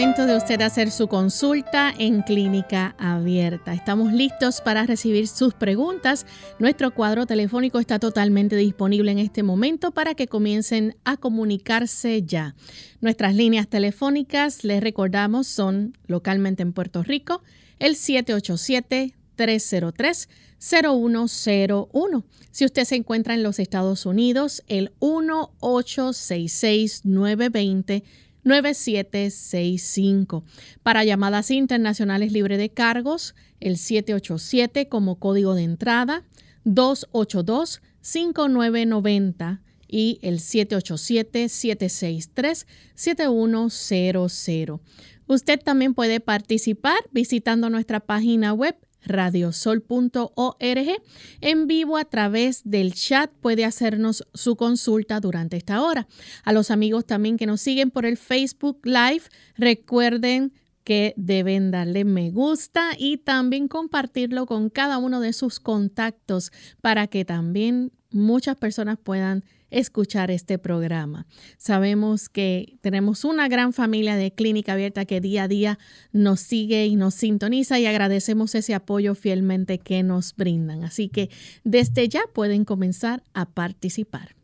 De usted hacer su consulta en clínica abierta. Estamos listos para recibir sus preguntas. Nuestro cuadro telefónico está totalmente disponible en este momento para que comiencen a comunicarse ya. Nuestras líneas telefónicas, les recordamos, son localmente en Puerto Rico, el 787 303 0101. Si usted se encuentra en los Estados Unidos, el 1866 920 9765. Para llamadas internacionales libre de cargos, el 787 como código de entrada, 282-5990 y el 787-763-7100. Usted también puede participar visitando nuestra página web radiosol.org. En vivo a través del chat puede hacernos su consulta durante esta hora. A los amigos también que nos siguen por el Facebook Live, recuerden que deben darle me gusta y también compartirlo con cada uno de sus contactos para que también muchas personas puedan escuchar este programa. Sabemos que tenemos una gran familia de clínica abierta que día a día nos sigue y nos sintoniza y agradecemos ese apoyo fielmente que nos brindan. Así que desde ya pueden comenzar a participar.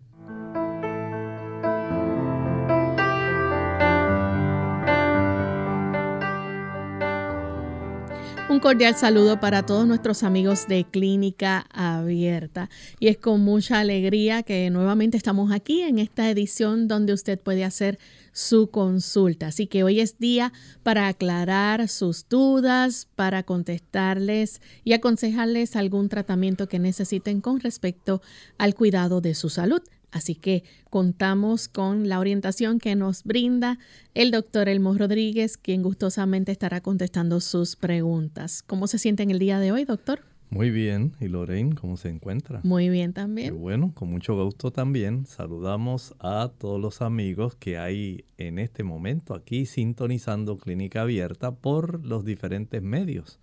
Un cordial saludo para todos nuestros amigos de Clínica Abierta. Y es con mucha alegría que nuevamente estamos aquí en esta edición donde usted puede hacer su consulta. Así que hoy es día para aclarar sus dudas, para contestarles y aconsejarles algún tratamiento que necesiten con respecto al cuidado de su salud. Así que contamos con la orientación que nos brinda el doctor Elmo Rodríguez, quien gustosamente estará contestando sus preguntas. ¿Cómo se siente en el día de hoy, doctor? Muy bien. ¿Y Lorraine, cómo se encuentra? Muy bien también. bueno, con mucho gusto también. Saludamos a todos los amigos que hay en este momento aquí sintonizando Clínica Abierta por los diferentes medios.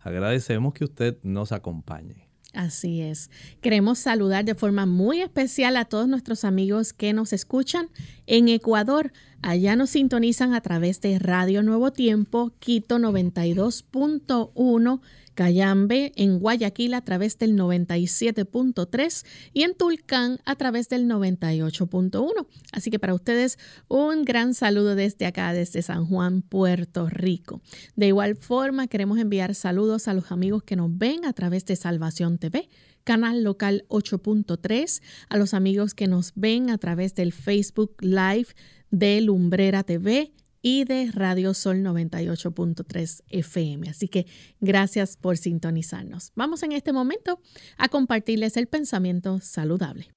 Agradecemos que usted nos acompañe. Así es. Queremos saludar de forma muy especial a todos nuestros amigos que nos escuchan en Ecuador. Allá nos sintonizan a través de Radio Nuevo Tiempo, Quito 92.1 Cayambe, en Guayaquil a través del 97.3 y en Tulcán a través del 98.1. Así que para ustedes un gran saludo desde acá, desde San Juan, Puerto Rico. De igual forma, queremos enviar saludos a los amigos que nos ven a través de Salvación TV canal local 8.3, a los amigos que nos ven a través del Facebook Live de Lumbrera TV y de Radio Sol 98.3 FM. Así que gracias por sintonizarnos. Vamos en este momento a compartirles el pensamiento saludable.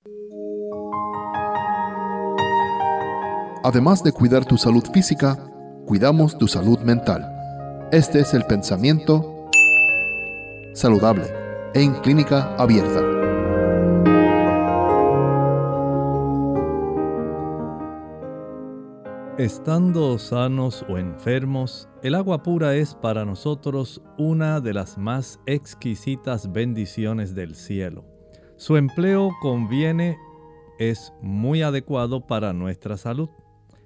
Además de cuidar tu salud física, cuidamos tu salud mental. Este es el pensamiento saludable en clínica abierta. Estando sanos o enfermos, el agua pura es para nosotros una de las más exquisitas bendiciones del cielo. Su empleo conviene, es muy adecuado para nuestra salud.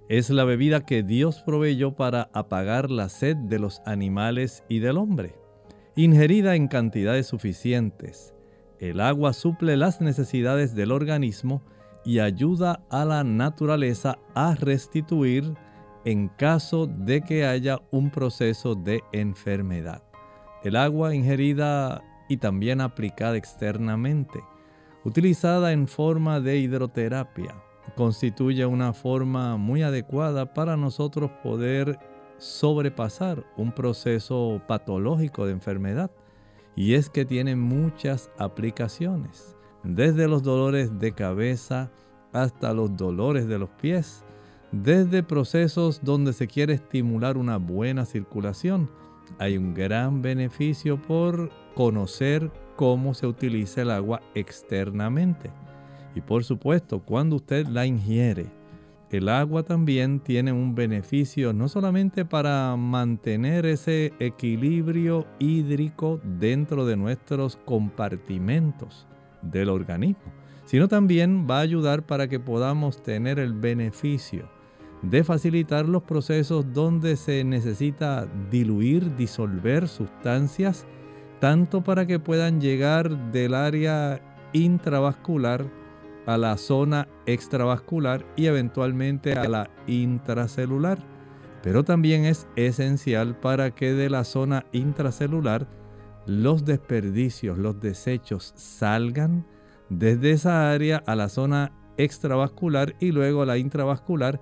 Es la bebida que Dios proveyó para apagar la sed de los animales y del hombre. Ingerida en cantidades suficientes, el agua suple las necesidades del organismo y ayuda a la naturaleza a restituir en caso de que haya un proceso de enfermedad. El agua ingerida y también aplicada externamente, utilizada en forma de hidroterapia, constituye una forma muy adecuada para nosotros poder sobrepasar un proceso patológico de enfermedad. Y es que tiene muchas aplicaciones, desde los dolores de cabeza hasta los dolores de los pies, desde procesos donde se quiere estimular una buena circulación. Hay un gran beneficio por conocer cómo se utiliza el agua externamente. Y por supuesto, cuando usted la ingiere, el agua también tiene un beneficio no solamente para mantener ese equilibrio hídrico dentro de nuestros compartimentos del organismo, sino también va a ayudar para que podamos tener el beneficio de facilitar los procesos donde se necesita diluir, disolver sustancias, tanto para que puedan llegar del área intravascular a la zona extravascular y eventualmente a la intracelular. Pero también es esencial para que de la zona intracelular los desperdicios, los desechos salgan desde esa área a la zona extravascular y luego a la intravascular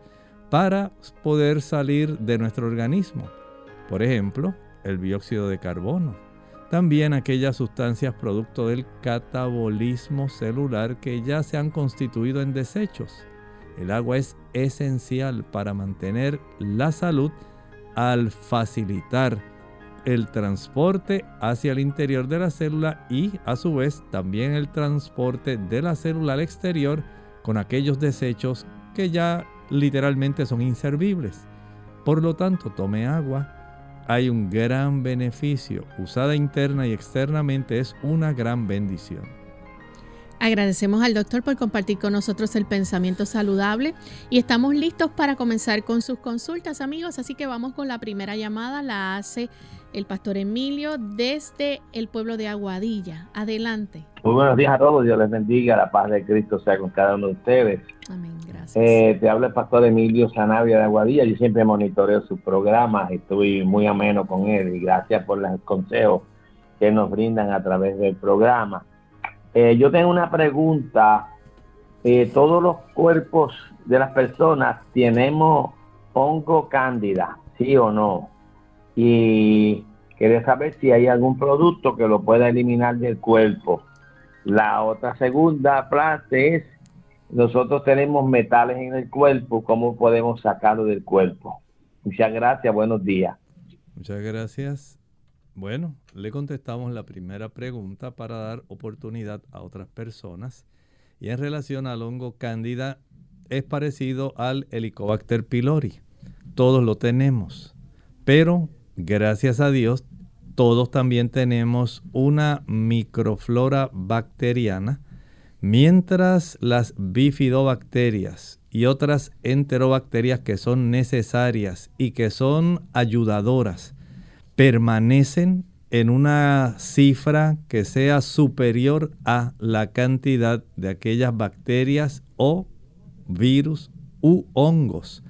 para poder salir de nuestro organismo. Por ejemplo, el dióxido de carbono, también aquellas sustancias producto del catabolismo celular que ya se han constituido en desechos. El agua es esencial para mantener la salud al facilitar el transporte hacia el interior de la célula y a su vez también el transporte de la célula al exterior con aquellos desechos que ya literalmente son inservibles. Por lo tanto, tome agua, hay un gran beneficio. Usada interna y externamente es una gran bendición. Agradecemos al doctor por compartir con nosotros el pensamiento saludable y estamos listos para comenzar con sus consultas amigos, así que vamos con la primera llamada, la hace el pastor Emilio desde el pueblo de Aguadilla. Adelante. Muy buenos días a todos, Dios les bendiga, la paz de Cristo sea con cada uno de ustedes. Amén, gracias. Eh, te habla el pastor Emilio Sanavia de Aguadilla, yo siempre monitoreo sus programas, estoy muy ameno con él y gracias por los consejos que nos brindan a través del programa. Eh, yo tengo una pregunta, eh, todos los cuerpos de las personas tenemos hongo cándida, ¿sí o no? Y quería saber si hay algún producto que lo pueda eliminar del cuerpo. La otra segunda parte es, nosotros tenemos metales en el cuerpo, ¿cómo podemos sacarlo del cuerpo? Muchas gracias, buenos días. Muchas gracias. Bueno, le contestamos la primera pregunta para dar oportunidad a otras personas. Y en relación al hongo cándida, es parecido al Helicobacter pylori. Todos lo tenemos, pero gracias a Dios, todos también tenemos una microflora bacteriana, mientras las bifidobacterias y otras enterobacterias que son necesarias y que son ayudadoras permanecen en una cifra que sea superior a la cantidad de aquellas bacterias o virus u hongos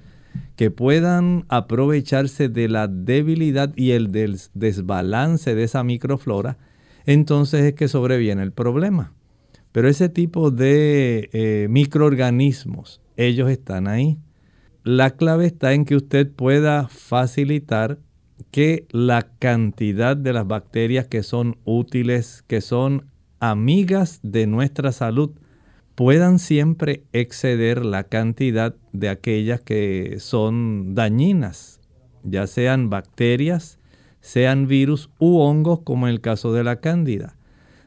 que puedan aprovecharse de la debilidad y el desbalance de esa microflora, entonces es que sobreviene el problema. Pero ese tipo de eh, microorganismos, ellos están ahí. La clave está en que usted pueda facilitar que la cantidad de las bacterias que son útiles, que son amigas de nuestra salud, puedan siempre exceder la cantidad de aquellas que son dañinas, ya sean bacterias, sean virus u hongos como en el caso de la cándida.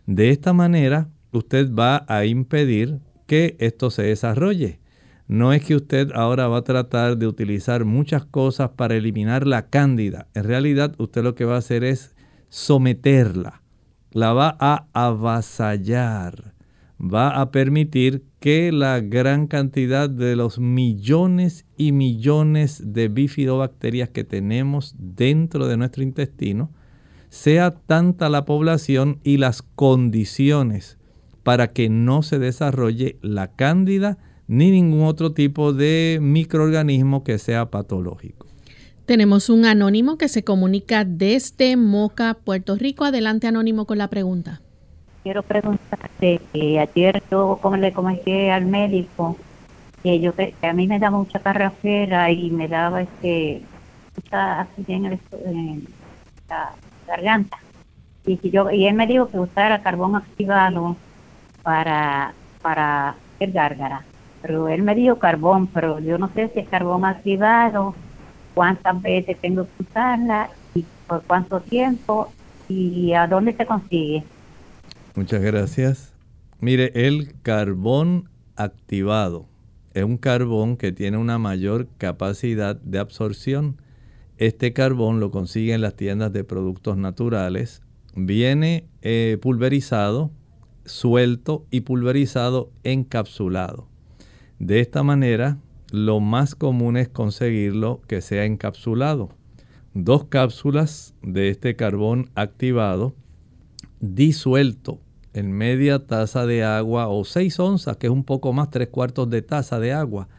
De esta manera, usted va a impedir que esto se desarrolle. No es que usted ahora va a tratar de utilizar muchas cosas para eliminar la cándida. En realidad, usted lo que va a hacer es someterla. La va a avasallar va a permitir que la gran cantidad de los millones y millones de bifidobacterias que tenemos dentro de nuestro intestino sea tanta la población y las condiciones para que no se desarrolle la cándida ni ningún otro tipo de microorganismo que sea patológico. Tenemos un anónimo que se comunica desde Moca, Puerto Rico. Adelante anónimo con la pregunta quiero preguntarte, que ayer yo como le comenté al médico que yo que a mí me daba mucha carrafera y me daba este mucha así en, la garganta. Y, yo, y él me dijo que usara carbón activado para, para hacer gárgara. Pero él me dijo carbón, pero yo no sé si es carbón activado, cuántas veces tengo que usarla y por cuánto tiempo y a dónde se consigue. Muchas gracias. Mire, el carbón activado es un carbón que tiene una mayor capacidad de absorción. Este carbón lo consigue en las tiendas de productos naturales. Viene eh, pulverizado, suelto y pulverizado encapsulado. De esta manera, lo más común es conseguirlo que sea encapsulado. Dos cápsulas de este carbón activado disuelto en media taza de agua o 6 onzas, que es un poco más, tres cuartos de taza de agua.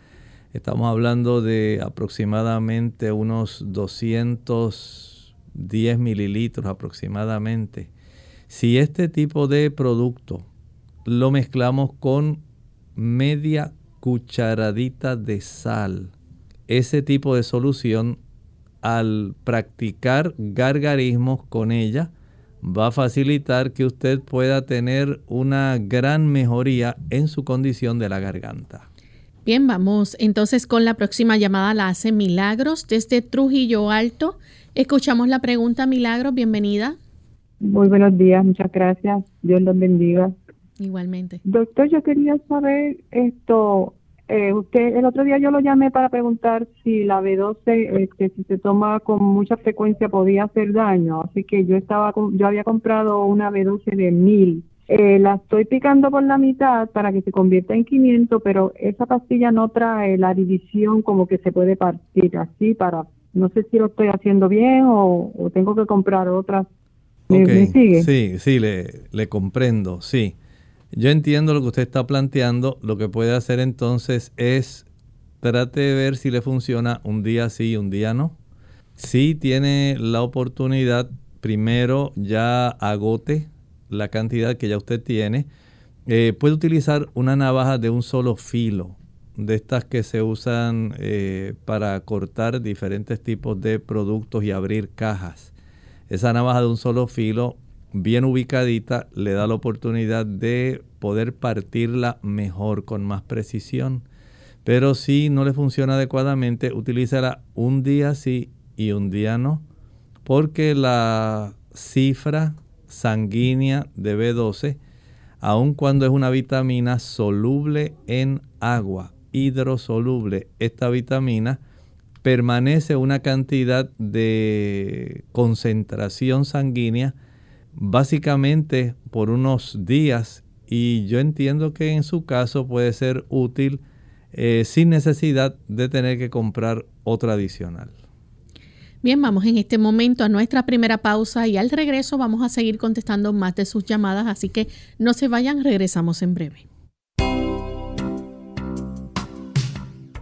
Estamos hablando de aproximadamente unos 210 mililitros aproximadamente. Si este tipo de producto lo mezclamos con media cucharadita de sal, ese tipo de solución al practicar gargarismos con ella, va a facilitar que usted pueda tener una gran mejoría en su condición de la garganta. Bien, vamos entonces con la próxima llamada, la hace Milagros desde Trujillo Alto. Escuchamos la pregunta, Milagros, bienvenida. Muy buenos días, muchas gracias. Dios los bendiga. Igualmente. Doctor, yo quería saber esto, eh, usted, el otro día yo lo llamé para preguntar si la B12, este, si se toma con mucha frecuencia podía hacer daño. Así que yo estaba, yo había comprado una B12 de 1000. Eh, la estoy picando por la mitad para que se convierta en 500, pero esa pastilla no trae la división como que se puede partir así para, no sé si lo estoy haciendo bien o, tengo que comprar otras. ¿Me, sigue? Sí, sí, le, le comprendo, sí. Yo entiendo lo que usted está planteando. Lo que puede hacer entonces es trate de ver si le funciona un día sí, un día no. Si tiene la oportunidad, primero ya agote la cantidad que ya usted tiene. Eh, puede utilizar una navaja de un solo filo, de estas que se usan eh, para cortar diferentes tipos de productos y abrir cajas. Esa navaja de un solo filo bien ubicadita le da la oportunidad de poder partirla mejor, con más precisión. Pero si no le funciona adecuadamente, utilízala un día sí y un día no, porque la cifra sanguínea de B12, aun cuando es una vitamina soluble en agua, hidrosoluble, esta vitamina permanece una cantidad de concentración sanguínea básicamente por unos días y yo entiendo que en su caso puede ser útil eh, sin necesidad de tener que comprar otra adicional. Bien, vamos en este momento a nuestra primera pausa y al regreso vamos a seguir contestando más de sus llamadas, así que no se vayan, regresamos en breve.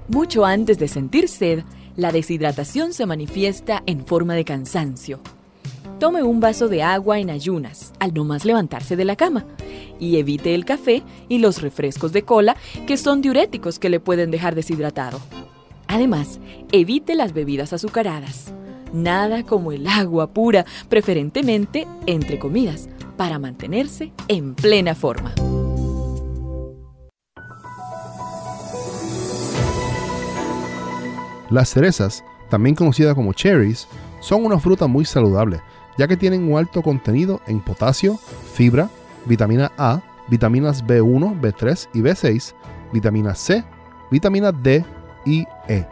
Mucho antes de sentir sed, la deshidratación se manifiesta en forma de cansancio Tome un vaso de agua en ayunas al no más levantarse de la cama y evite el café y los refrescos de cola que son diuréticos que le pueden dejar deshidratado. Además, evite las bebidas azucaradas. Nada como el agua pura, preferentemente entre comidas, para mantenerse en plena forma. Las cerezas, también conocidas como cherries, son una fruta muy saludable ya que tienen un alto contenido en potasio, fibra, vitamina A, vitaminas B1, B3 y B6, vitamina C, vitamina D y E,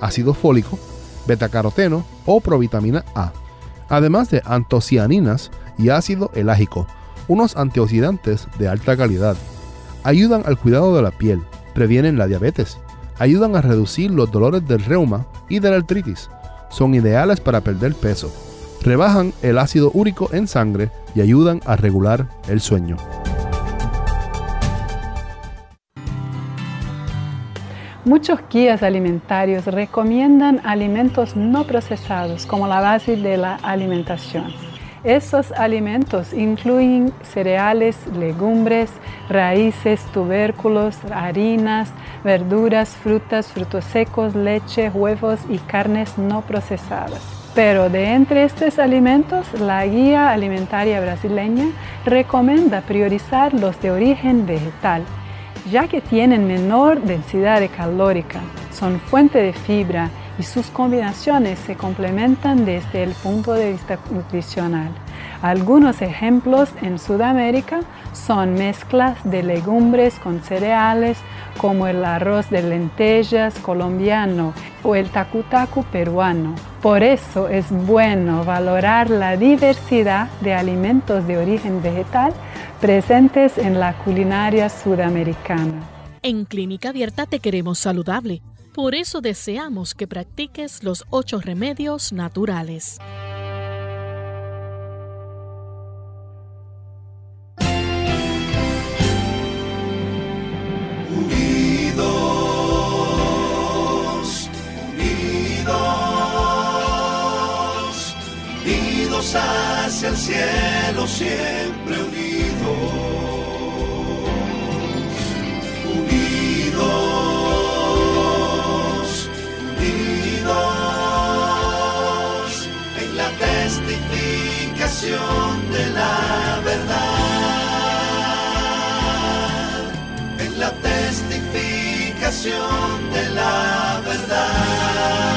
ácido fólico, betacaroteno o provitamina A, además de antocianinas y ácido elágico, unos antioxidantes de alta calidad. Ayudan al cuidado de la piel, previenen la diabetes, ayudan a reducir los dolores del reuma y de la artritis. Son ideales para perder peso rebajan el ácido úrico en sangre y ayudan a regular el sueño. Muchos guías alimentarios recomiendan alimentos no procesados como la base de la alimentación. Esos alimentos incluyen cereales, legumbres, raíces, tubérculos, harinas, verduras, frutas, frutos secos, leche, huevos y carnes no procesadas. Pero de entre estos alimentos, la guía alimentaria brasileña recomienda priorizar los de origen vegetal, ya que tienen menor densidad calórica, son fuente de fibra y sus combinaciones se complementan desde el punto de vista nutricional. Algunos ejemplos en Sudamérica son mezclas de legumbres con cereales como el arroz de lentejas colombiano o el tacu peruano. Por eso es bueno valorar la diversidad de alimentos de origen vegetal presentes en la culinaria sudamericana. En Clínica Abierta te queremos saludable. Por eso deseamos que practiques los ocho remedios naturales. El cielo, siempre unidos. de la verdad, en la testificación de la verdad.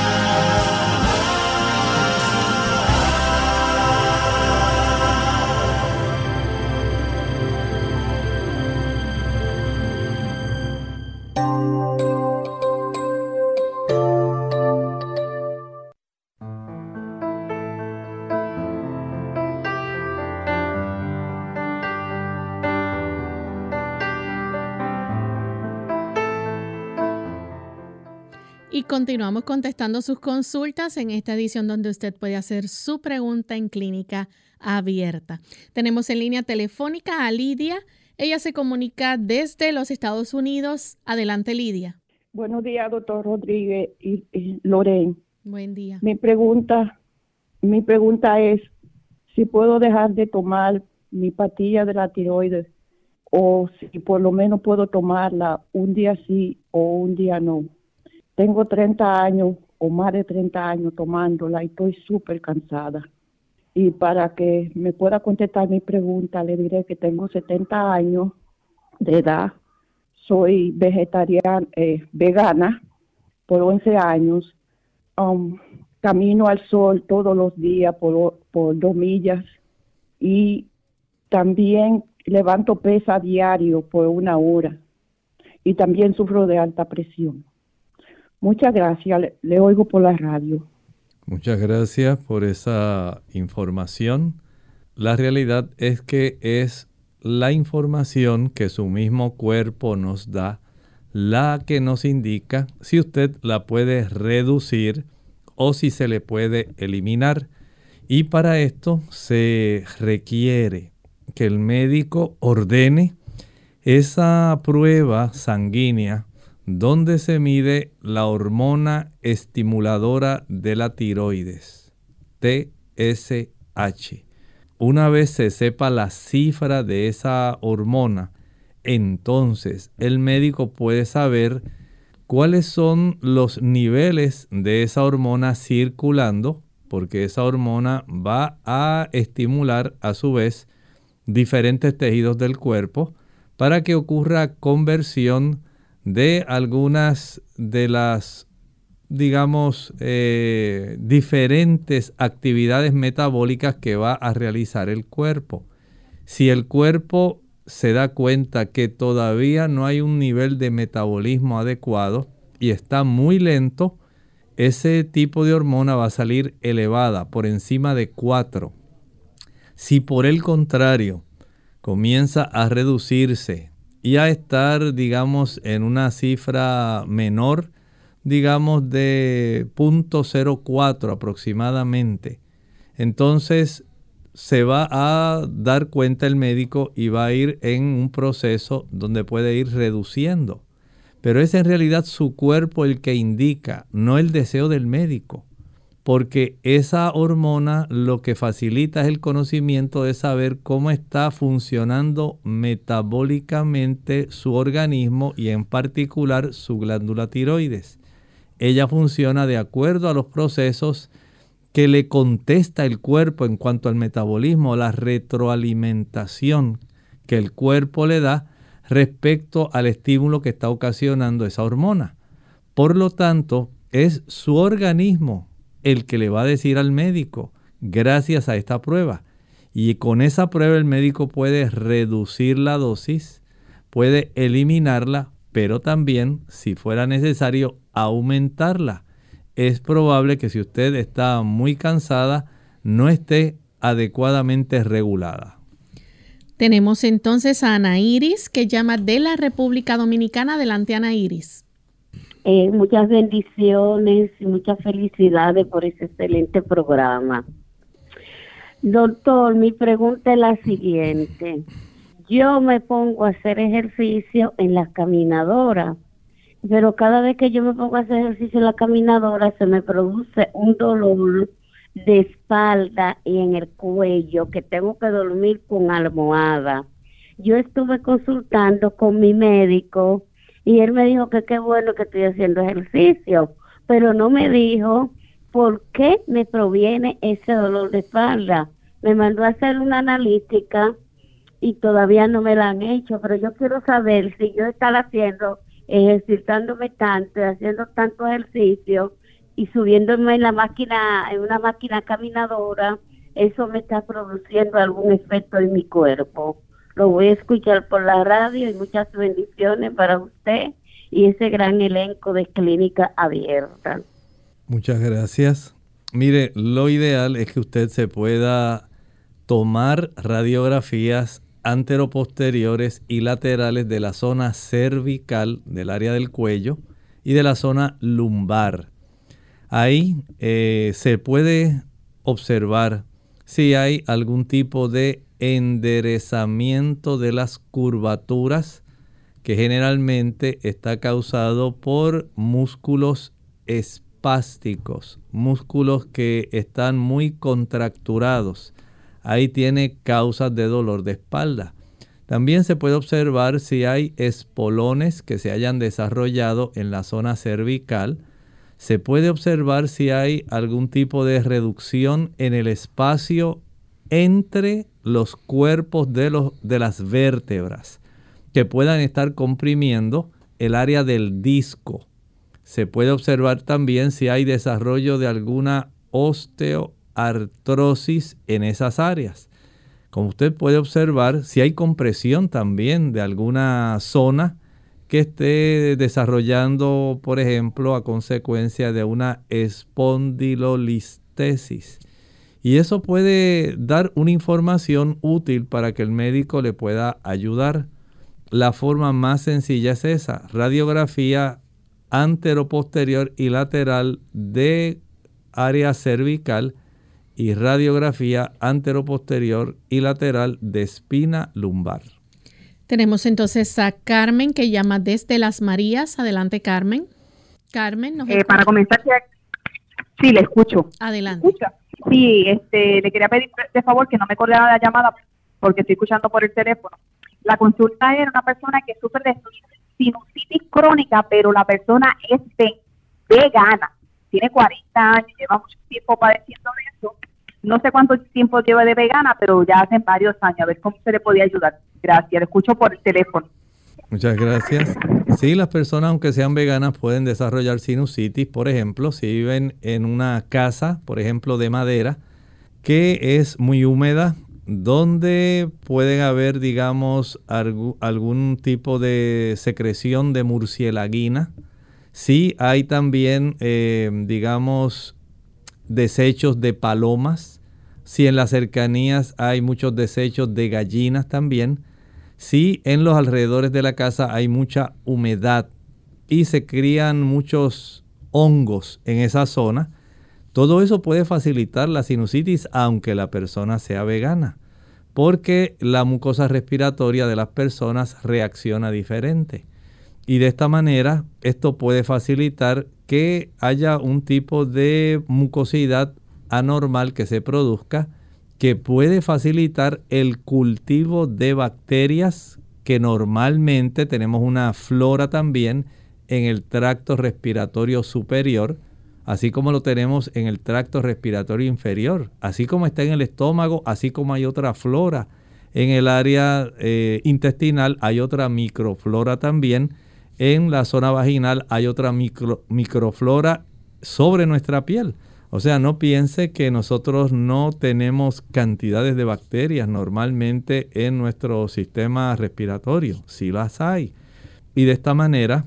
Continuamos contestando sus consultas en esta edición donde usted puede hacer su pregunta en clínica abierta. Tenemos en línea telefónica a Lidia. Ella se comunica desde los Estados Unidos. Adelante, Lidia. Buenos días, doctor Rodríguez y, Lorraine. Buen día. Mi pregunta, mi pregunta es si puedo dejar de tomar mi patilla de la tiroides o si por lo menos puedo tomarla un día sí o un día no. Tengo 30 años o más de 30 años tomándola y estoy súper cansada. Y para que me pueda contestar mi pregunta, le diré que tengo 70 años de edad, soy vegetariana, eh, vegana por 11 años, um, camino al sol todos los días por, por dos millas y también levanto pesa diario por una hora y también sufro de alta presión. Muchas gracias, le, oigo por la radio. Muchas gracias por esa información. La realidad es que es la información que su mismo cuerpo nos da la que nos indica si usted la puede reducir o si se le puede eliminar. Y para esto se requiere que el médico ordene esa prueba sanguínea donde se mide la hormona estimuladora de la tiroides, TSH. Una vez se sepa la cifra de esa hormona, entonces el médico puede saber cuáles son los niveles de esa hormona circulando, porque esa hormona va a estimular a su vez diferentes tejidos del cuerpo para que ocurra conversión de algunas de las, digamos, eh, diferentes actividades metabólicas que va a realizar el cuerpo. Si el cuerpo se da cuenta que todavía no hay un nivel de metabolismo adecuado y está muy lento, ese tipo de hormona va a salir elevada por encima de 4. Si por el contrario comienza a reducirse y a estar, digamos, en una cifra menor, digamos, de 0.04 aproximadamente. Entonces se va a dar cuenta el médico y va a ir en un proceso donde puede ir reduciendo. Pero es en realidad su cuerpo el que indica, no el deseo del médico. Porque esa hormona lo que facilita es el conocimiento de saber cómo está funcionando metabólicamente su organismo y en particular su glándula tiroides. Ella funciona de acuerdo a los procesos que le contesta el cuerpo en cuanto al metabolismo, la retroalimentación que el cuerpo le da respecto al estímulo que está ocasionando esa hormona. Por lo tanto, es su organismo el que le va a decir al médico, gracias a esta prueba. Y con esa prueba el médico puede reducir la dosis, puede eliminarla, pero también, si fuera necesario, aumentarla. Es probable que si usted está muy cansada, no esté adecuadamente regulada. Tenemos entonces a Ana Iris, que llama de la República Dominicana. Adelante, Ana Iris. Eh, muchas bendiciones y muchas felicidades por ese excelente programa. Doctor, mi pregunta es la siguiente. Yo me pongo a hacer ejercicio en la caminadora, pero cada vez que yo me pongo a hacer ejercicio en la caminadora se me produce un dolor de espalda y en el cuello que tengo que dormir con almohada. Yo estuve consultando con mi médico y él me dijo que qué bueno que estoy haciendo ejercicio, pero no me dijo por qué me proviene ese dolor de espalda. Me mandó a hacer una analítica y todavía no me la han hecho, pero yo quiero saber si yo estar haciendo, ejercitándome tanto, haciendo tanto ejercicio y subiéndome en la máquina, en una máquina caminadora, eso me está produciendo algún efecto en mi cuerpo. Lo voy a escuchar por la radio y muchas bendiciones para usted y ese gran elenco de clínica abierta. Muchas gracias. Mire, lo ideal es que usted se pueda tomar radiografías anteroposteriores y laterales de la zona cervical, del área del cuello y de la zona lumbar. Ahí eh, se puede observar si hay algún tipo de enderezamiento de las curvaturas que generalmente está causado por músculos espásticos, músculos que están muy contracturados. Ahí tiene causas de dolor de espalda. También se puede observar si hay espolones que se hayan desarrollado en la zona cervical. Se puede observar si hay algún tipo de reducción en el espacio entre los cuerpos de, los, de las vértebras que puedan estar comprimiendo el área del disco. Se puede observar también si hay desarrollo de alguna osteoartrosis en esas áreas. Como usted puede observar, si hay compresión también de alguna zona que esté desarrollando, por ejemplo, a consecuencia de una espondilolistesis. Y eso puede dar una información útil para que el médico le pueda ayudar. La forma más sencilla es esa, radiografía anteroposterior y lateral de área cervical y radiografía anteroposterior y lateral de espina lumbar. Tenemos entonces a Carmen que llama desde Las Marías. Adelante, Carmen. Carmen, eh, para comenzar, sí, le escucho. Adelante. Sí, este, le quería pedir de favor que no me corriera la llamada porque estoy escuchando por el teléfono. La consulta era una persona que sufre de sinusitis crónica, pero la persona es vegana. Tiene 40 años, lleva mucho tiempo padeciendo de eso. No sé cuánto tiempo lleva de vegana, pero ya hace varios años. A ver cómo se le podía ayudar. Gracias, le escucho por el teléfono. Muchas gracias. Sí, las personas, aunque sean veganas, pueden desarrollar sinusitis, por ejemplo, si viven en una casa, por ejemplo, de madera, que es muy húmeda, donde pueden haber, digamos, algún tipo de secreción de murcielaguina. Sí, hay también, eh, digamos, desechos de palomas. Si en las cercanías hay muchos desechos de gallinas también. Si en los alrededores de la casa hay mucha humedad y se crían muchos hongos en esa zona, todo eso puede facilitar la sinusitis aunque la persona sea vegana, porque la mucosa respiratoria de las personas reacciona diferente. Y de esta manera, esto puede facilitar que haya un tipo de mucosidad anormal que se produzca, que puede facilitar el cultivo de bacterias que normalmente tenemos una flora también en el tracto respiratorio superior, así como lo tenemos en el tracto respiratorio inferior, así como está en el estómago, así como hay otra flora. En el área eh, intestinal hay otra microflora también. En la zona vaginal hay otra microflora sobre nuestra piel. O sea, no piense que nosotros no tenemos cantidades de bacterias normalmente en nuestro sistema respiratorio. Sí las hay. Y de esta manera,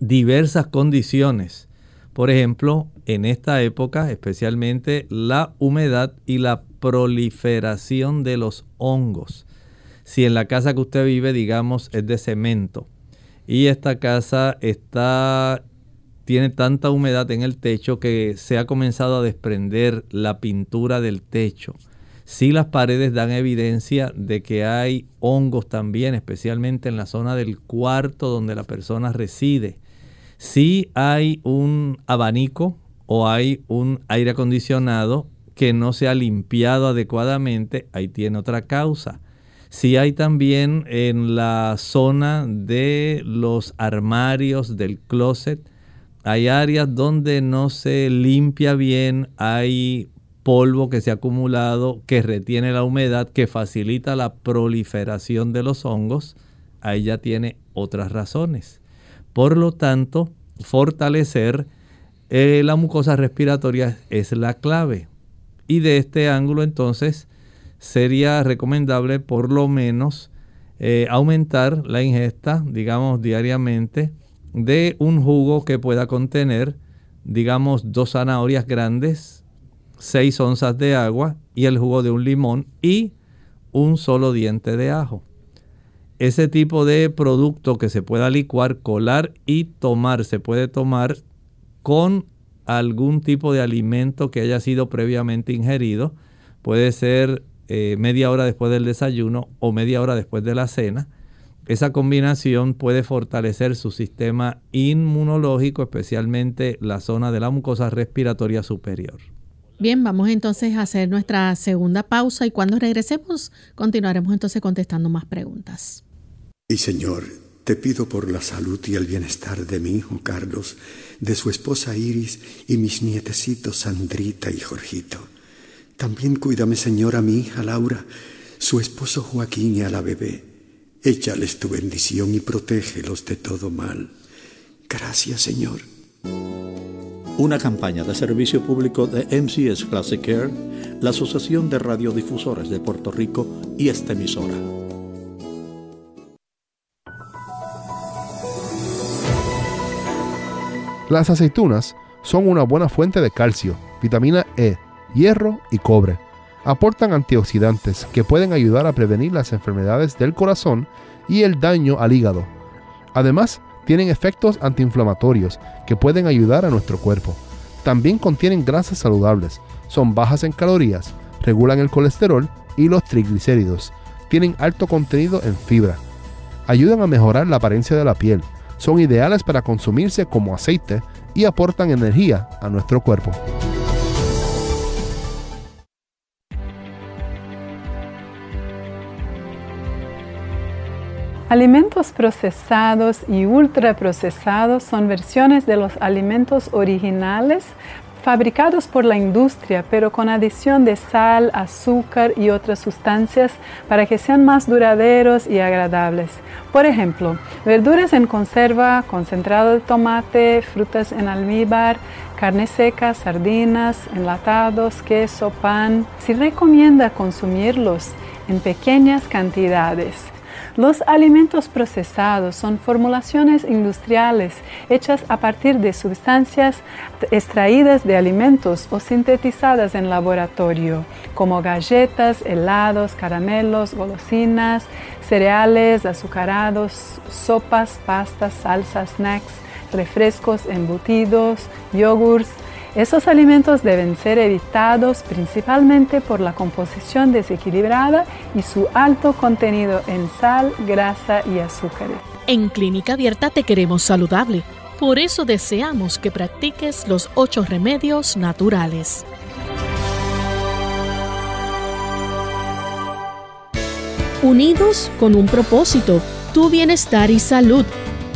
diversas condiciones. Por ejemplo, en esta época, especialmente la humedad y la proliferación de los hongos. Si en la casa que usted vive, digamos, es de cemento y esta casa está tiene tanta humedad en el techo que se ha comenzado a desprender la pintura del techo. Si las paredes dan evidencia de que hay hongos también, especialmente en la zona del cuarto donde la persona reside. Si hay un abanico o hay un aire acondicionado que no se ha limpiado adecuadamente, ahí tiene otra causa. Si hay también en la zona de los armarios del closet, hay áreas donde no se limpia bien, hay polvo que se ha acumulado, que retiene la humedad, que facilita la proliferación de los hongos, ahí ya tiene otras razones. Por lo tanto, fortalecer eh, la mucosa respiratoria es la clave. Y de este ángulo entonces sería recomendable por lo menos eh, aumentar la ingesta, digamos, diariamente de un jugo que pueda contener, digamos, dos zanahorias grandes, seis onzas de agua y el jugo de un limón y un solo diente de ajo. Ese tipo de producto que se pueda licuar, colar y tomar, se puede tomar con algún tipo de alimento que haya sido previamente ingerido. Puede ser eh, media hora después del desayuno o media hora después de la cena esa combinación puede fortalecer su sistema inmunológico, especialmente la zona de la mucosa respiratoria superior. Bien, vamos entonces a hacer nuestra segunda pausa y cuando regresemos continuaremos entonces contestando más preguntas. Y Señor, te pido por la salud y el bienestar de mi hijo Carlos, de su esposa Iris y mis nietecitos Sandrita y Jorgito. También cuídame, Señor, a mi hija Laura, su esposo Joaquín y a la bebé Échales tu bendición y protégelos de todo mal. Gracias, Señor. Una campaña de servicio público de MCS Classic Care, la Asociación de Radiodifusores de Puerto Rico y esta emisora. Las aceitunas son una buena fuente de calcio, vitamina E, hierro y cobre aportan antioxidantes que pueden ayudar a prevenir las enfermedades del corazón y el daño al hígado. Además, tienen efectos antiinflamatorios que pueden ayudar a nuestro cuerpo. También contienen grasas saludables, son bajas en calorías, regulan el colesterol y los triglicéridos. Tienen alto contenido en fibra. Ayudan a mejorar la apariencia de la piel. Son ideales para consumirse como aceite y aportan energía a nuestro cuerpo. Alimentos procesados y ultraprocesados son versiones de los alimentos originales fabricados por la industria, pero con adición de sal, azúcar y otras sustancias para que sean más duraderos y agradables. Por ejemplo, verduras en conserva, concentrado de tomate, frutas en almíbar, carne seca, sardinas, enlatados, queso, pan. Se recomienda consumirlos en pequeñas cantidades los alimentos procesados son formulaciones industriales hechas a partir de sustancias extraídas de alimentos o sintetizadas en laboratorio, como galletas, helados, caramelos, golosinas, cereales, azucarados, sopas, pastas, salsas, snacks, refrescos, embutidos, yogurts, esos alimentos deben ser evitados principalmente por la composición desequilibrada y su alto contenido en sal, grasa y azúcares. En Clínica Abierta te queremos saludable. Por eso deseamos que practiques los ocho remedios naturales. Unidos con un propósito, tu bienestar y salud.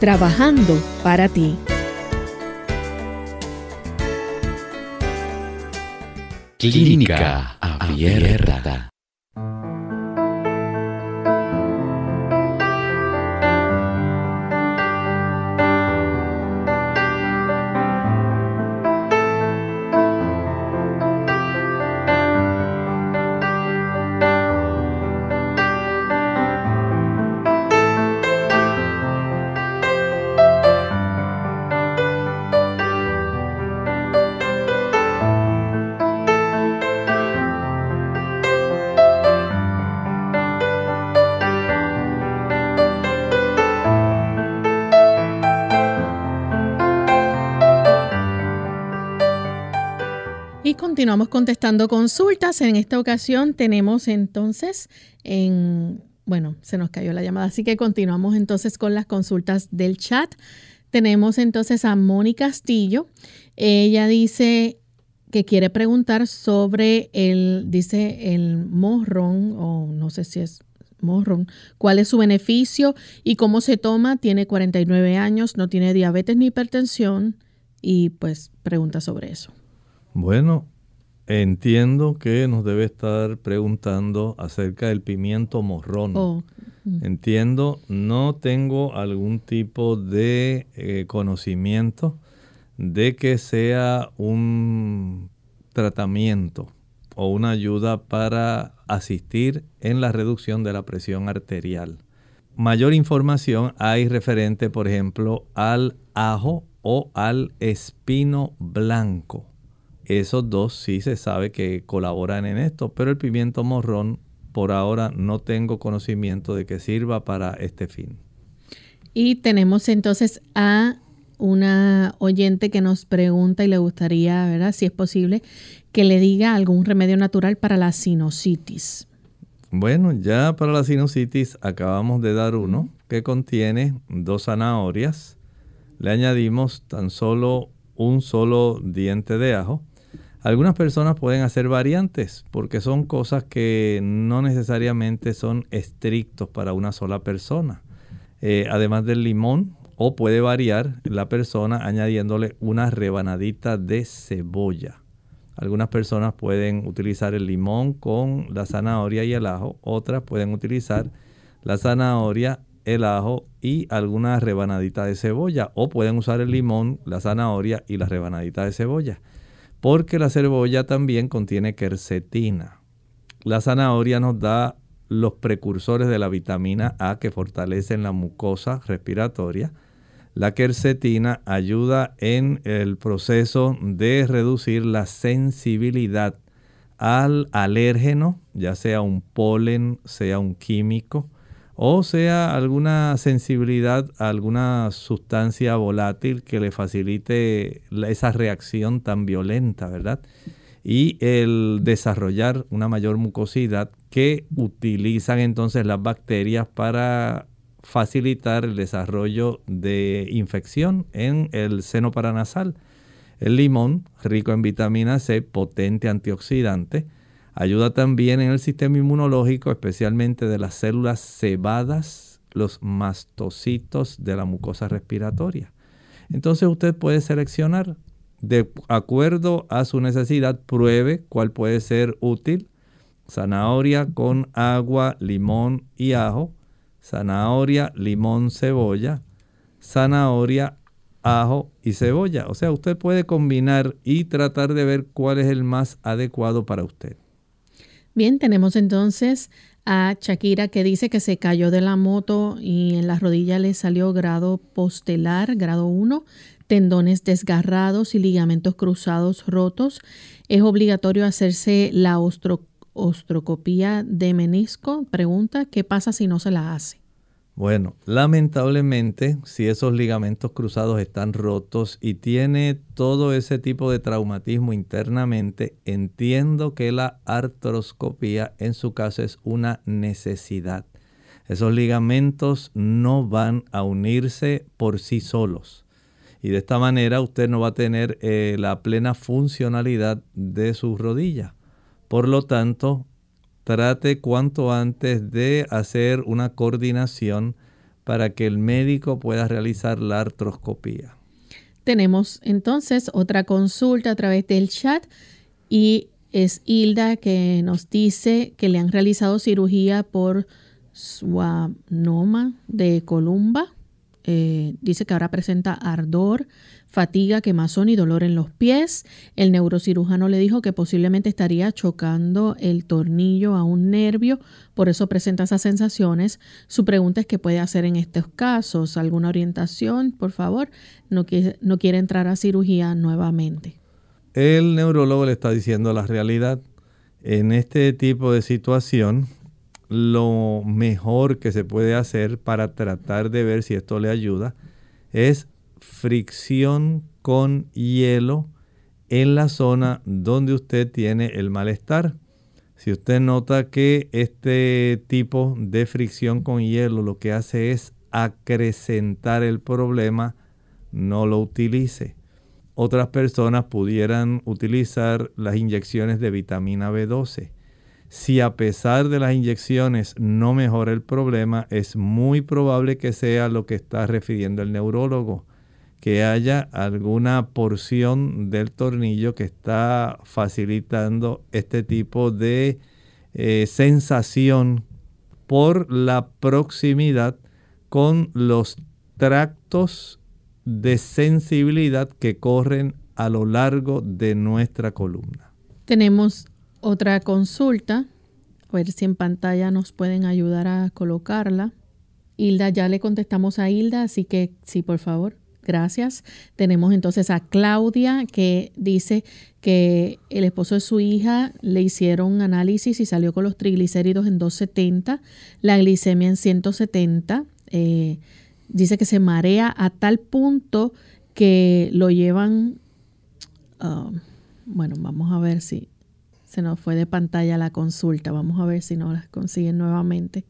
trabajando para ti. Clínica Abierta. Continuamos contestando consultas. En esta ocasión tenemos entonces en, bueno, se nos cayó la llamada, así que continuamos entonces con las consultas del chat. Tenemos entonces a Moni Castillo. Ella dice que quiere preguntar sobre el, dice el morrón, o no sé si es morrón, cuál es su beneficio y cómo se toma. Tiene 49 años, no tiene diabetes ni hipertensión y pues pregunta sobre eso. Bueno, Entiendo que nos debe estar preguntando acerca del pimiento morrón. Oh, mm. Entiendo, no tengo algún tipo de eh, conocimiento de que sea un tratamiento o una ayuda para asistir en la reducción de la presión arterial. Mayor información hay referente, por ejemplo, al ajo o al espino blanco. Esos dos sí se sabe que colaboran en esto, pero el pimiento morrón por ahora no tengo conocimiento de que sirva para este fin. Y tenemos entonces a una oyente que nos pregunta y le gustaría, ¿verdad? Si es posible, que le diga algún remedio natural para la sinusitis. Bueno, ya para la sinusitis acabamos de dar uno que contiene dos zanahorias. Le añadimos tan solo un solo diente de ajo algunas personas pueden hacer variantes porque son cosas que no necesariamente son estrictos para una sola persona. Eh, además del limón, o puede variar la persona añadiéndole una rebanadita de cebolla. Algunas personas pueden utilizar el limón con la zanahoria y el ajo, otras pueden utilizar la zanahoria, el ajo y alguna rebanadita de cebolla, o pueden usar el limón, la zanahoria y la rebanadita de cebolla porque la cebolla también contiene quercetina. La zanahoria nos da los precursores de la vitamina A que fortalecen la mucosa respiratoria. La quercetina ayuda en el proceso de reducir la sensibilidad al alérgeno, ya sea un polen, sea un químico, o sea alguna sensibilidad a alguna sustancia volátil que le facilite esa reacción tan violenta, ¿verdad? Y el desarrollar una mayor mucosidad que utilizan entonces las bacterias para facilitar el desarrollo de infección en el seno paranasal. El limón, rico en vitamina C, potente antioxidante, Ayuda también en el sistema inmunológico, especialmente de las células cebadas, los mastocitos de la mucosa respiratoria. Entonces usted puede seleccionar de acuerdo a su necesidad, pruebe cuál puede ser útil. Zanahoria con agua, limón y ajo. Zanahoria, limón, cebolla. Zanahoria, ajo y cebolla. O sea, usted puede combinar y tratar de ver cuál es el más adecuado para usted. Bien, tenemos entonces a Shakira que dice que se cayó de la moto y en las rodillas le salió grado postelar, grado 1, tendones desgarrados y ligamentos cruzados rotos. Es obligatorio hacerse la ostrocopía de menisco. Pregunta, ¿qué pasa si no se la hace? Bueno, lamentablemente, si esos ligamentos cruzados están rotos y tiene todo ese tipo de traumatismo internamente, entiendo que la artroscopía en su caso es una necesidad. Esos ligamentos no van a unirse por sí solos. Y de esta manera usted no va a tener eh, la plena funcionalidad de sus rodillas. Por lo tanto, trate cuanto antes de hacer una coordinación para que el médico pueda realizar la artroscopía. Tenemos entonces otra consulta a través del chat y es Hilda que nos dice que le han realizado cirugía por suanoma de columba. Eh, dice que ahora presenta ardor, fatiga, quemazón y dolor en los pies. El neurocirujano le dijo que posiblemente estaría chocando el tornillo a un nervio, por eso presenta esas sensaciones. Su pregunta es qué puede hacer en estos casos. ¿Alguna orientación, por favor? No quiere, no quiere entrar a cirugía nuevamente. El neurólogo le está diciendo la realidad. En este tipo de situación, lo mejor que se puede hacer para tratar de ver si esto le ayuda es fricción con hielo en la zona donde usted tiene el malestar. Si usted nota que este tipo de fricción con hielo lo que hace es acrecentar el problema, no lo utilice. Otras personas pudieran utilizar las inyecciones de vitamina B12. Si a pesar de las inyecciones no mejora el problema, es muy probable que sea lo que está refiriendo el neurólogo que haya alguna porción del tornillo que está facilitando este tipo de eh, sensación por la proximidad con los tractos de sensibilidad que corren a lo largo de nuestra columna. Tenemos otra consulta, a ver si en pantalla nos pueden ayudar a colocarla. Hilda, ya le contestamos a Hilda, así que sí, por favor. Gracias. Tenemos entonces a Claudia que dice que el esposo de su hija le hicieron análisis y salió con los triglicéridos en 270, la glicemia en 170. Eh, dice que se marea a tal punto que lo llevan, ah, bueno, vamos a ver si se nos fue de pantalla la consulta, vamos a ver si nos la consiguen nuevamente.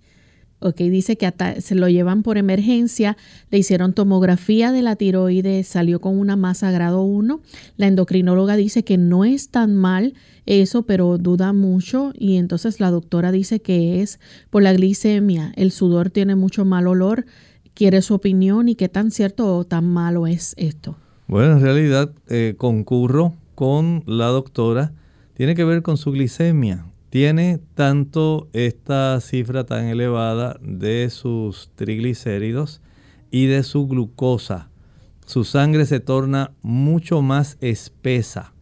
Ok, dice que se lo llevan por emergencia, le hicieron tomografía de la tiroides, salió con una masa grado 1. La endocrinóloga dice que no es tan mal eso, pero duda mucho y entonces la doctora dice que es por la glicemia. El sudor tiene mucho mal olor. Quiere su opinión y qué tan cierto o tan malo es esto. Bueno, en realidad eh, concurro con la doctora. Tiene que ver con su glicemia tiene tanto esta cifra tan elevada de sus triglicéridos y de su glucosa. Su sangre se torna mucho más espesa.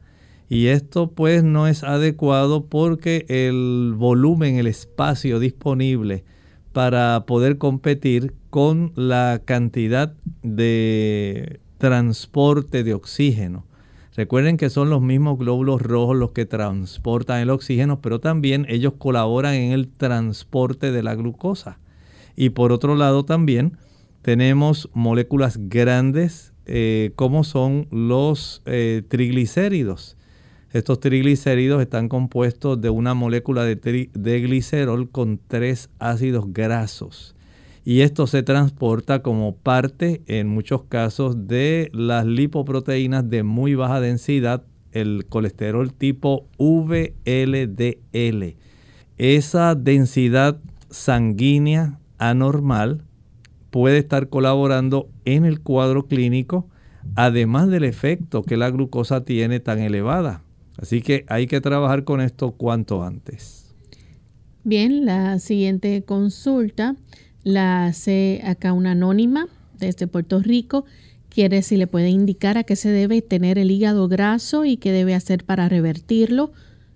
Y esto pues no es adecuado porque el volumen, el espacio disponible para poder competir con la cantidad de transporte de oxígeno Recuerden que son los mismos glóbulos rojos los que transportan el oxígeno, pero también ellos colaboran en el transporte de la glucosa. Y por otro lado también tenemos moléculas grandes eh, como son los eh, triglicéridos. Estos triglicéridos están compuestos de una molécula de, de glicerol con tres ácidos grasos y esto se transporta como parte en muchos casos de las lipoproteínas de muy baja densidad, el colesterol tipo VLDL. Esa densidad sanguínea anormal puede estar colaborando en el cuadro clínico, además del efecto que la glucosa tiene tan elevada. Así que hay que trabajar con esto cuanto antes. Bien, la siguiente consulta la hace acá una anónima desde Puerto Rico. Quiere si le puede indicar a qué se debe tener el hígado graso y qué debe hacer para revertirlo.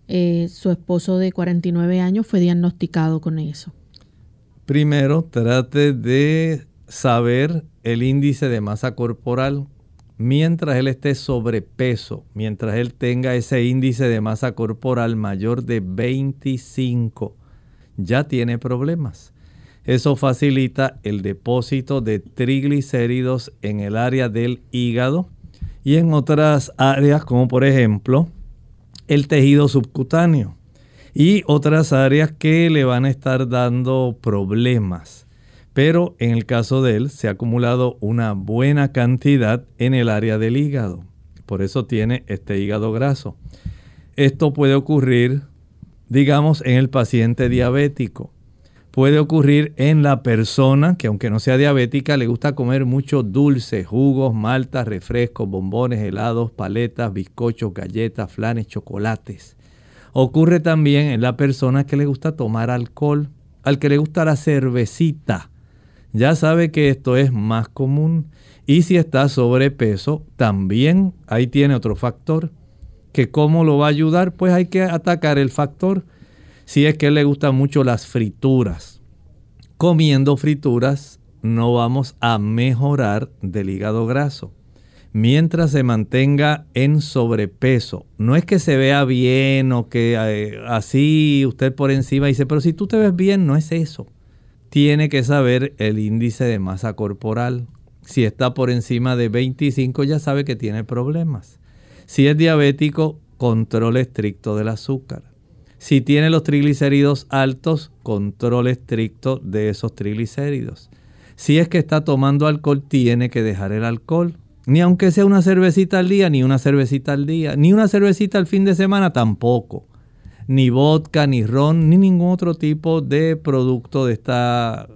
eh, su esposo de 49 años fue diagnosticado con eso? Primero, trate de saber el índice de masa corporal mientras él esté sobrepeso, mientras él tenga ese índice de masa corporal mayor de 25, ya tiene problemas. Eso facilita el depósito de triglicéridos en el área del hígado y en otras áreas como por ejemplo el tejido subcutáneo y otras áreas que le van a estar dando problemas. Pero en el caso de él se ha acumulado una buena cantidad en el área del hígado. Por eso tiene este hígado graso. Esto puede ocurrir, digamos, en el paciente diabético. Puede ocurrir en la persona que aunque no sea diabética le gusta comer mucho dulce, jugos, maltas, refrescos, bombones, helados, paletas, bizcochos, galletas, flanes, chocolates. Ocurre también en la persona que le gusta tomar alcohol, al que le gusta la cervecita ya sabe que esto es más común. Y si está sobrepeso, también ahí tiene otro factor. Que cómo lo va a ayudar, pues hay que atacar el factor. Si es que le gustan mucho las frituras. Comiendo frituras no vamos a mejorar del hígado graso. Mientras se mantenga en sobrepeso. No es que se vea bien o que eh, así usted por encima dice, pero si tú te ves bien, no es eso tiene que saber el índice de masa corporal. Si está por encima de 25 ya sabe que tiene problemas. Si es diabético, control estricto del azúcar. Si tiene los triglicéridos altos, control estricto de esos triglicéridos. Si es que está tomando alcohol, tiene que dejar el alcohol. Ni aunque sea una cervecita al día, ni una cervecita al día, ni una cervecita al fin de semana tampoco ni vodka, ni ron, ni ningún otro tipo de producto de esta,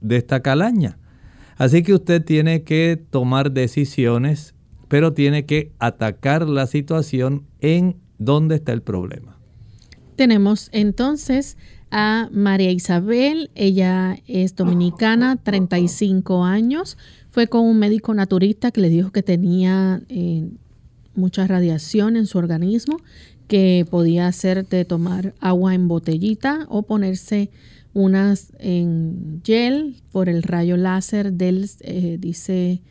de esta calaña. Así que usted tiene que tomar decisiones, pero tiene que atacar la situación en donde está el problema. Tenemos entonces a María Isabel, ella es dominicana, 35 años, fue con un médico naturista que le dijo que tenía eh, mucha radiación en su organismo que podía hacer de tomar agua en botellita o ponerse unas en gel por el rayo láser del, eh, dice,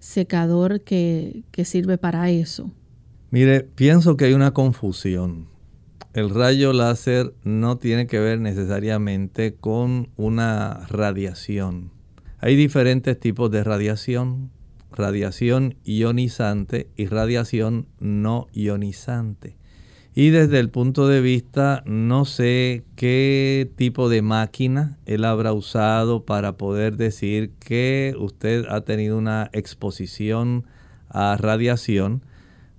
secador que, que sirve para eso. Mire, pienso que hay una confusión. El rayo láser no tiene que ver necesariamente con una radiación. Hay diferentes tipos de radiación. Radiación ionizante y radiación no ionizante. Y desde el punto de vista, no sé qué tipo de máquina él habrá usado para poder decir que usted ha tenido una exposición a radiación,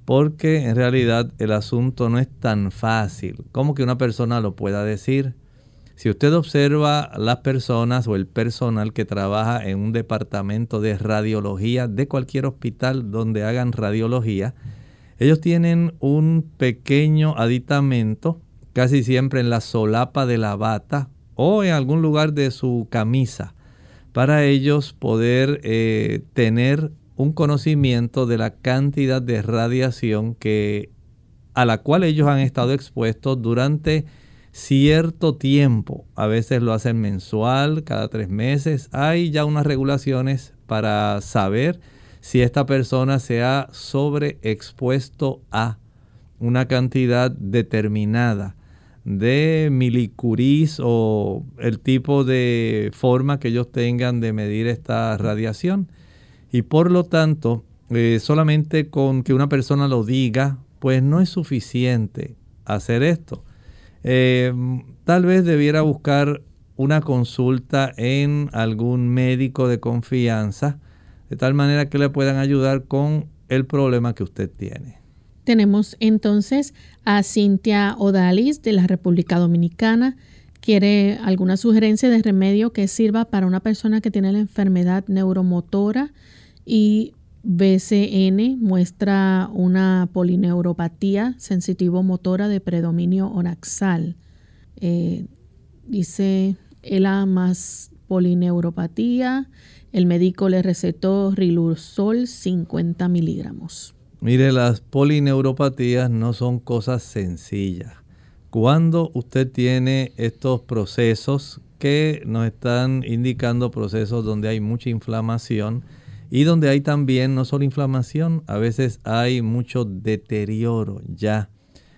porque en realidad el asunto no es tan fácil como que una persona lo pueda decir. Si usted observa las personas o el personal que trabaja en un departamento de radiología de cualquier hospital donde hagan radiología, ellos tienen un pequeño aditamento, casi siempre en la solapa de la bata o en algún lugar de su camisa, para ellos poder eh, tener un conocimiento de la cantidad de radiación que, a la cual ellos han estado expuestos durante cierto tiempo. A veces lo hacen mensual, cada tres meses. Hay ya unas regulaciones para saber si esta persona se ha sobreexpuesto a una cantidad determinada de milicuris o el tipo de forma que ellos tengan de medir esta radiación. Y por lo tanto, eh, solamente con que una persona lo diga, pues no es suficiente hacer esto. Eh, tal vez debiera buscar una consulta en algún médico de confianza de tal manera que le puedan ayudar con el problema que usted tiene. Tenemos entonces a Cintia Odalis de la República Dominicana. Quiere alguna sugerencia de remedio que sirva para una persona que tiene la enfermedad neuromotora y BCN muestra una polineuropatía sensitivo-motora de predominio onaxal. Eh, dice ELA más polineuropatía el médico le recetó Riluzol 50 miligramos. Mire, las polineuropatías no son cosas sencillas. Cuando usted tiene estos procesos que nos están indicando procesos donde hay mucha inflamación y donde hay también no solo inflamación, a veces hay mucho deterioro ya.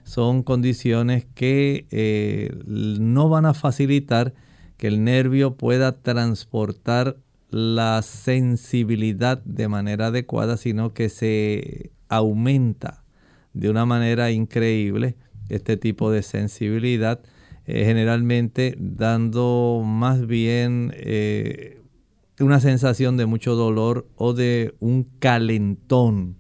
Son condiciones que eh, no van a facilitar que el nervio pueda transportar la sensibilidad de manera adecuada, sino que se aumenta de una manera increíble este tipo de sensibilidad, eh, generalmente dando más bien eh, una sensación de mucho dolor o de un calentón.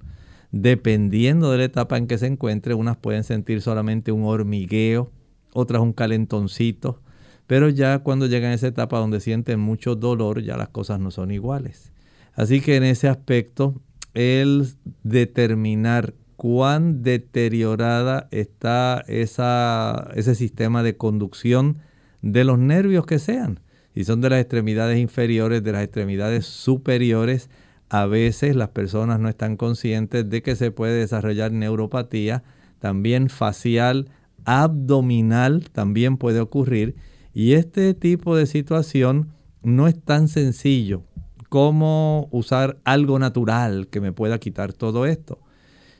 Dependiendo de la etapa en que se encuentre, unas pueden sentir solamente un hormigueo, otras un calentoncito, pero ya cuando llegan a esa etapa donde sienten mucho dolor, ya las cosas no son iguales. Así que en ese aspecto, el determinar cuán deteriorada está esa, ese sistema de conducción de los nervios que sean. Si son de las extremidades inferiores, de las extremidades superiores, a veces las personas no están conscientes de que se puede desarrollar neuropatía, también facial, abdominal también puede ocurrir. Y este tipo de situación no es tan sencillo como usar algo natural que me pueda quitar todo esto.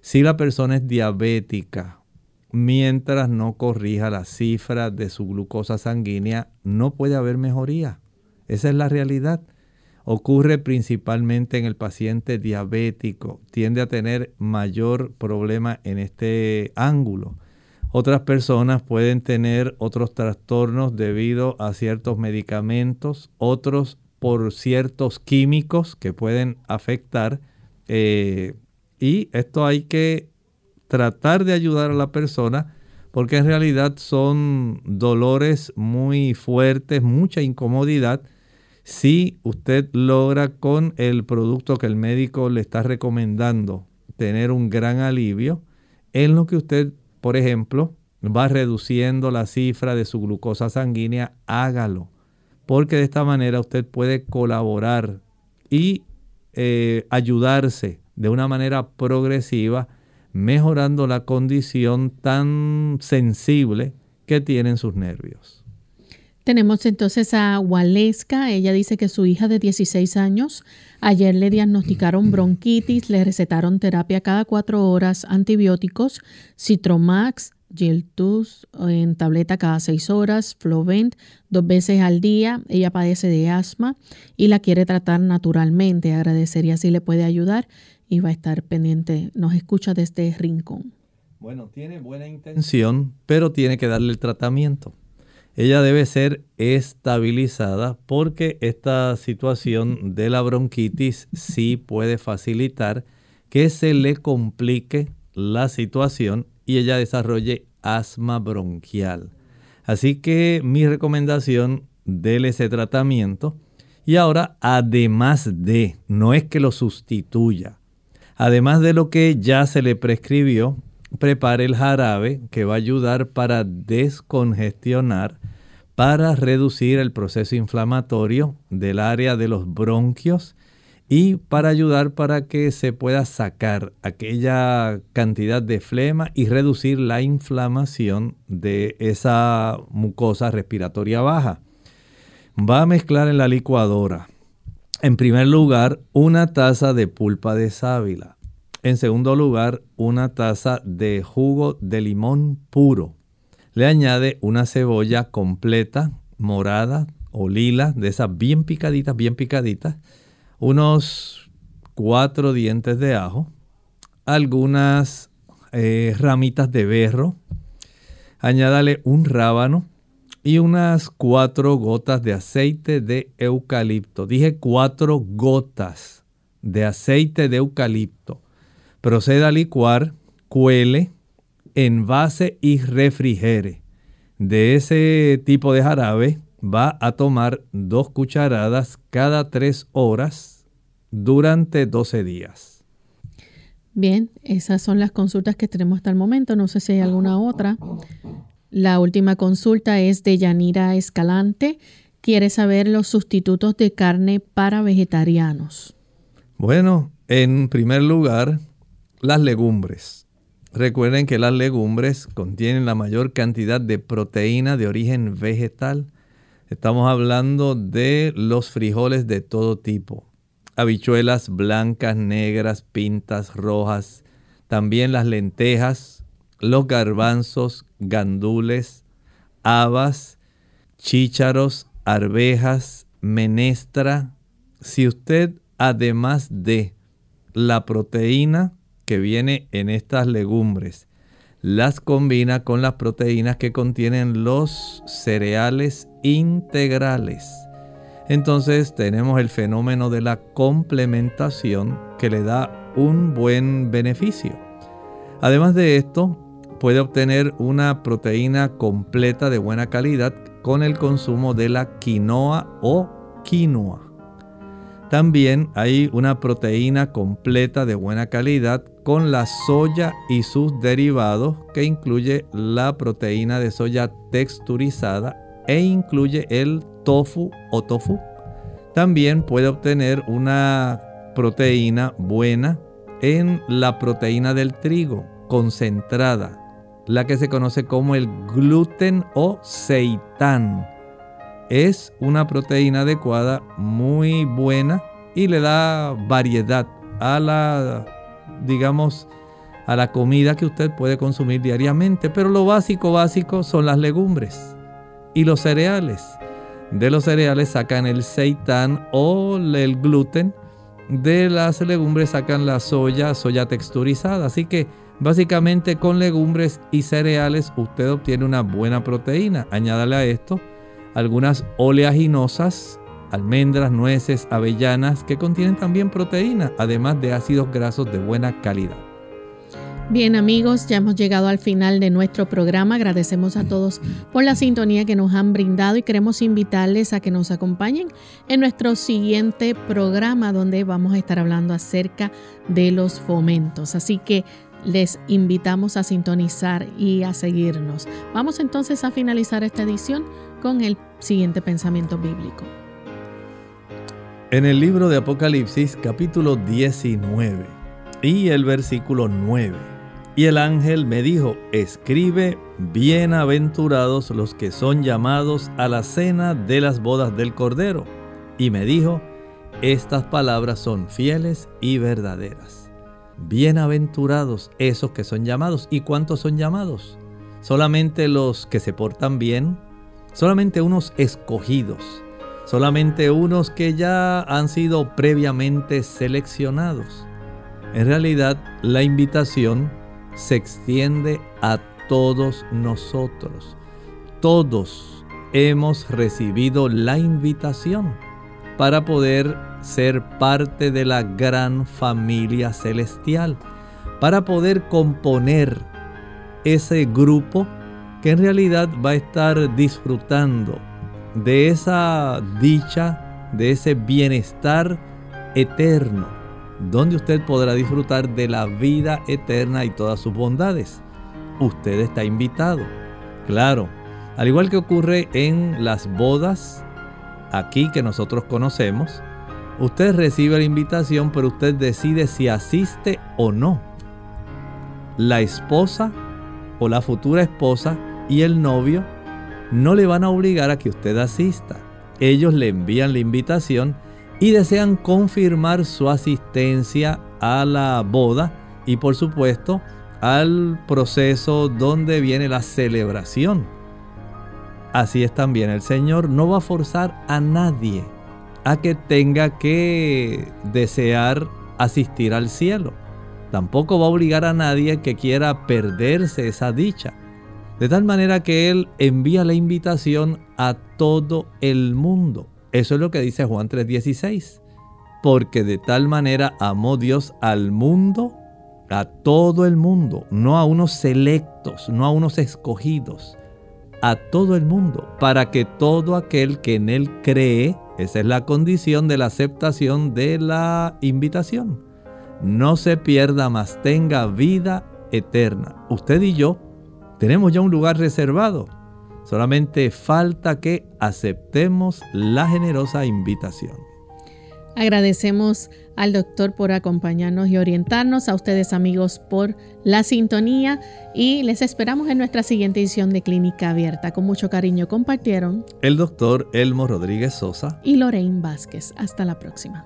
Si la persona es diabética, mientras no corrija la cifra de su glucosa sanguínea, no puede haber mejoría. Esa es la realidad. Ocurre principalmente en el paciente diabético. Tiende a tener mayor problema en este ángulo. Otras personas pueden tener otros trastornos debido a ciertos medicamentos, otros por ciertos químicos que pueden afectar eh, y esto hay que tratar de ayudar a la persona porque en realidad son dolores muy fuertes, mucha incomodidad. Si usted logra con el producto que el médico le está recomendando tener un gran alivio, en lo que usted, por ejemplo, va reduciendo la cifra de su glucosa sanguínea, hágalo. Porque de esta manera usted puede colaborar y eh, ayudarse de una manera progresiva, mejorando la condición tan sensible que tienen sus nervios. Tenemos entonces a Waleska. Ella dice que su hija de 16 años ayer le diagnosticaron bronquitis, le recetaron terapia cada cuatro horas, antibióticos, Citromax, Geltus en tableta cada seis horas, Flovent dos veces al día. Ella padece de asma y la quiere tratar naturalmente. Agradecería si le puede ayudar y va a estar pendiente. Nos escucha desde Rincón. Bueno, tiene buena intención, pero tiene que darle el tratamiento. Ella debe ser estabilizada porque esta situación de la bronquitis sí puede facilitar que se le complique la situación y ella desarrolle asma bronquial. Así que mi recomendación, déle ese tratamiento. Y ahora, además de, no es que lo sustituya, Además de lo que ya se le prescribió, prepare el jarabe que va a ayudar para descongestionar, para reducir el proceso inflamatorio del área de los bronquios y para ayudar para que se pueda sacar aquella cantidad de flema y reducir la inflamación de esa mucosa respiratoria baja. Va a mezclar en la licuadora en primer lugar, una taza de pulpa de sábila. En segundo lugar, una taza de jugo de limón puro. Le añade una cebolla completa, morada o lila, de esas bien picaditas, bien picaditas. Unos cuatro dientes de ajo. Algunas eh, ramitas de berro. Añádale un rábano y unas cuatro gotas de aceite de eucalipto. Dije cuatro gotas de aceite de eucalipto. Proceda a licuar, cuele, envase y refrigere. De ese tipo de jarabe va a tomar dos cucharadas cada tres horas durante 12 días. Bien, esas son las consultas que tenemos hasta el momento. No sé si hay alguna otra. La última consulta es de Yanira Escalante. Quiere saber los sustitutos de carne para vegetarianos. Bueno, en primer lugar, las legumbres. Recuerden que las legumbres contienen la mayor cantidad de proteína de origen vegetal. Estamos hablando de los frijoles de todo tipo. Habichuelas blancas, negras, pintas, rojas. También las lentejas, los garbanzos, gandules, habas, chícharos, arvejas, menestra. Si usted, además de la proteína que viene en estas legumbres, las combina con las proteínas que contienen los cereales integrales. Entonces tenemos el fenómeno de la complementación que le da un buen beneficio. Además de esto, puede obtener una proteína completa de buena calidad con el consumo de la quinoa o quinoa. También hay una proteína completa de buena calidad con la soya y sus derivados que incluye la proteína de soya texturizada e incluye el tofu o tofu. También puede obtener una proteína buena en la proteína del trigo concentrada, la que se conoce como el gluten o seitán. Es una proteína adecuada, muy buena y le da variedad a la digamos, a la comida que usted puede consumir diariamente. Pero lo básico, básico son las legumbres y los cereales. De los cereales sacan el seitán o el gluten. De las legumbres sacan la soya, soya texturizada. Así que básicamente con legumbres y cereales usted obtiene una buena proteína. Añádale a esto algunas oleaginosas almendras, nueces, avellanas, que contienen también proteína, además de ácidos grasos de buena calidad. Bien amigos, ya hemos llegado al final de nuestro programa. Agradecemos a todos por la sintonía que nos han brindado y queremos invitarles a que nos acompañen en nuestro siguiente programa donde vamos a estar hablando acerca de los fomentos. Así que les invitamos a sintonizar y a seguirnos. Vamos entonces a finalizar esta edición con el siguiente pensamiento bíblico. En el libro de Apocalipsis capítulo 19 y el versículo 9. Y el ángel me dijo, escribe, bienaventurados los que son llamados a la cena de las bodas del Cordero. Y me dijo, estas palabras son fieles y verdaderas. Bienaventurados esos que son llamados. ¿Y cuántos son llamados? Solamente los que se portan bien, solamente unos escogidos solamente unos que ya han sido previamente seleccionados. En realidad, la invitación se extiende a todos nosotros. Todos hemos recibido la invitación para poder ser parte de la gran familia celestial, para poder componer ese grupo que en realidad va a estar disfrutando de esa dicha, de ese bienestar eterno, donde usted podrá disfrutar de la vida eterna y todas sus bondades. Usted está invitado. Claro, al igual que ocurre en las bodas aquí que nosotros conocemos, usted recibe la invitación, pero usted decide si asiste o no. La esposa o la futura esposa y el novio no le van a obligar a que usted asista. Ellos le envían la invitación y desean confirmar su asistencia a la boda y por supuesto al proceso donde viene la celebración. Así es también, el Señor no va a forzar a nadie a que tenga que desear asistir al cielo. Tampoco va a obligar a nadie que quiera perderse esa dicha. De tal manera que Él envía la invitación a todo el mundo. Eso es lo que dice Juan 3:16. Porque de tal manera amó Dios al mundo, a todo el mundo, no a unos selectos, no a unos escogidos, a todo el mundo, para que todo aquel que en Él cree, esa es la condición de la aceptación de la invitación, no se pierda, más tenga vida eterna. Usted y yo tenemos ya un lugar reservado. Solamente falta que aceptemos la generosa invitación. Agradecemos al doctor por acompañarnos y orientarnos, a ustedes amigos por la sintonía y les esperamos en nuestra siguiente edición de Clínica Abierta. Con mucho cariño compartieron el doctor Elmo Rodríguez Sosa y Lorraine Vázquez. Hasta la próxima.